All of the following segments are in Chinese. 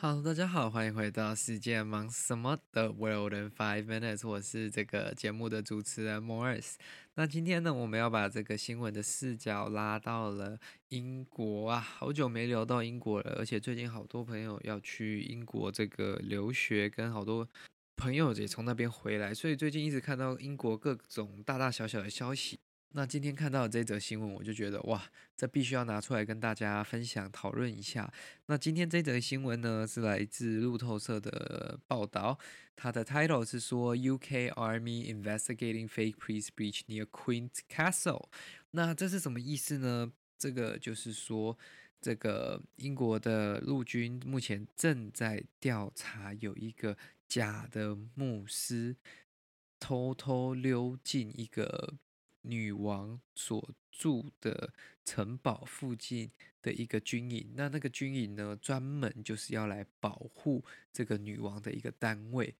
好大家好，欢迎回到世界忙什么的 World in Five Minutes，我是这个节目的主持人 Morris。那今天呢，我们要把这个新闻的视角拉到了英国啊，好久没聊到英国了，而且最近好多朋友要去英国这个留学，跟好多朋友也从那边回来，所以最近一直看到英国各种大大小小的消息。那今天看到这则新闻，我就觉得哇，这必须要拿出来跟大家分享讨论一下。那今天这则新闻呢，是来自路透社的报道，它的 title 是说 UK Army investigating fake priest breach near Queen's Castle。那这是什么意思呢？这个就是说，这个英国的陆军目前正在调查有一个假的牧师偷偷溜进一个。女王所住的城堡附近的一个军营，那那个军营呢，专门就是要来保护这个女王的一个单位。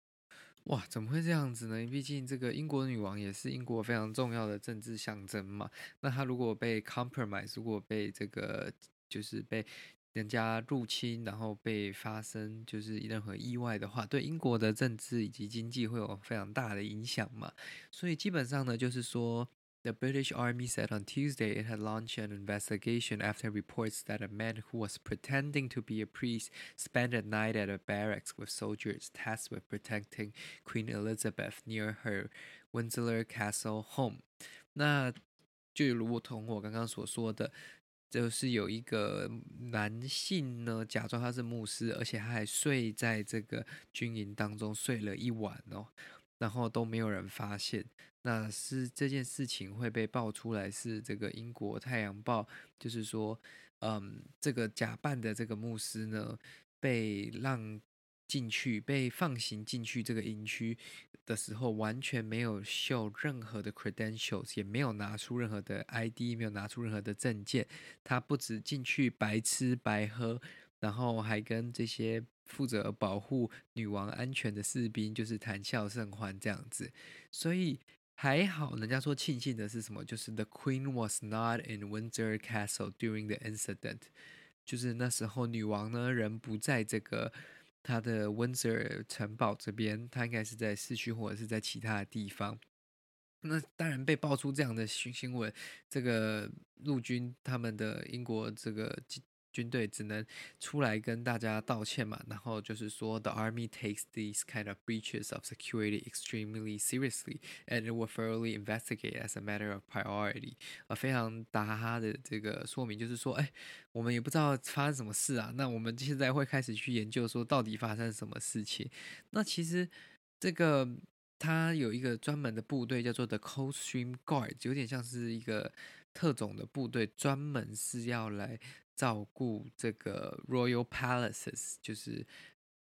哇，怎么会这样子呢？毕竟这个英国女王也是英国非常重要的政治象征嘛。那她如果被 compromise，如果被这个就是被人家入侵，然后被发生就是任何意外的话，对英国的政治以及经济会有非常大的影响嘛。所以基本上呢，就是说。The British Army said on Tuesday it had launched an investigation after reports that a man who was pretending to be a priest spent a night at a barracks with soldiers tasked with protecting Queen Elizabeth near her Windsor Castle home。那就如同我刚刚所说的，就是有一个男性呢，假装他是牧师，而且他还睡在这个军营当中睡了一晚哦。 然后都没有人发现，那是这件事情会被爆出来，是这个英国《太阳报》，就是说，嗯，这个假扮的这个牧师呢，被让进去，被放行进去这个营区的时候，完全没有秀任何的 credentials，也没有拿出任何的 ID，没有拿出任何的证件，他不止进去白吃白喝，然后还跟这些。负责保护女王安全的士兵就是谈笑甚欢这样子，所以还好。人家说庆幸的是什么？就是 The Queen was not in Windsor Castle during the incident，就是那时候女王呢人不在这个她的 Windsor 城堡这边，她应该是在市区或者是在其他的地方。那当然被爆出这样的新新闻，这个陆军他们的英国这个。军队只能出来跟大家道歉嘛，然后就是说，The army takes these kind of breaches of security extremely seriously and it will thoroughly investigate as a matter of priority。啊，非常打哈哈的这个说明就是说，哎，我们也不知道发生什么事啊，那我们现在会开始去研究说到底发生什么事情。那其实这个他有一个专门的部队叫做 The Coldstream Guard，有点像是一个特种的部队，专门是要来。照顾这个 Royal Palaces，就是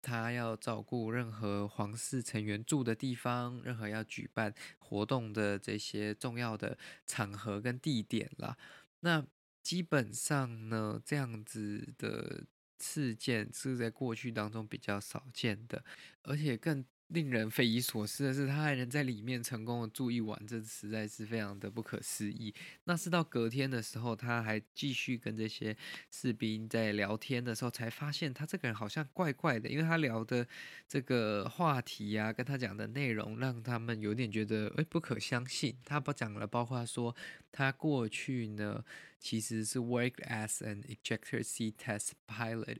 他要照顾任何皇室成员住的地方，任何要举办活动的这些重要的场合跟地点啦。那基本上呢，这样子的事件是在过去当中比较少见的，而且更。令人匪夷所思的是，他还能在里面成功的住一晚，这实在是非常的不可思议。那是到隔天的时候，他还继续跟这些士兵在聊天的时候，才发现他这个人好像怪怪的，因为他聊的这个话题呀、啊，跟他讲的内容，让他们有点觉得诶不可相信。他不讲了，包括说他过去呢其实是 work as an ejector seat test pilot。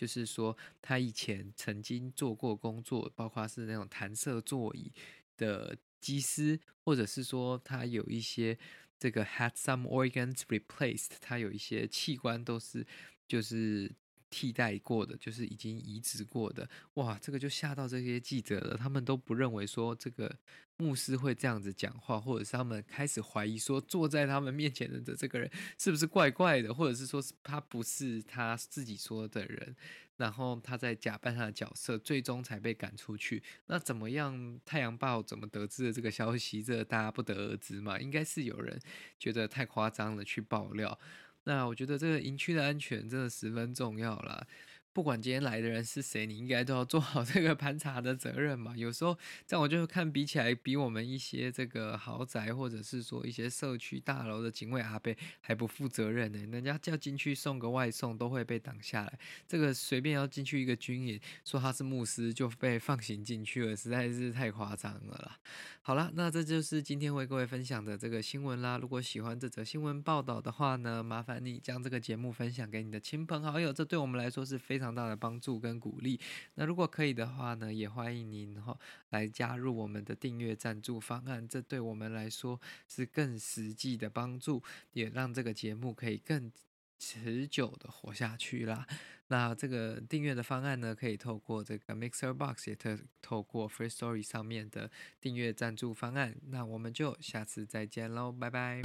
就是说，他以前曾经做过工作，包括是那种弹射座椅的机师，或者是说他有一些这个 had some organs replaced，他有一些器官都是就是替代过的，就是已经移植过的。哇，这个就吓到这些记者了，他们都不认为说这个牧师会这样子讲话，或者是他们开始怀疑说坐在他们面前的这个人是不是怪怪的，或者是说是他不是他自己说的人。然后他在假扮他的角色，最终才被赶出去。那怎么样？太阳报怎么得知的这个消息？这大家不得而知嘛。应该是有人觉得太夸张了，去爆料。那我觉得这个营区的安全真的十分重要啦。不管今天来的人是谁，你应该都要做好这个盘查的责任嘛。有时候，这样我就看比起来，比我们一些这个豪宅或者是说一些社区大楼的警卫阿伯还不负责任呢。人家叫进去送个外送都会被挡下来，这个随便要进去一个军营，说他是牧师就被放行进去了，实在是太夸张了啦。好了，那这就是今天为各位分享的这个新闻啦。如果喜欢这则新闻报道的话呢，麻烦你将这个节目分享给你的亲朋好友，这对我们来说是非常。大的帮助跟鼓励。那如果可以的话呢，也欢迎您哈来加入我们的订阅赞助方案，这对我们来说是更实际的帮助，也让这个节目可以更持久的活下去啦。那这个订阅的方案呢，可以透过这个 Mixer Box，也特透过 Free Story 上面的订阅赞助方案。那我们就下次再见喽，拜拜。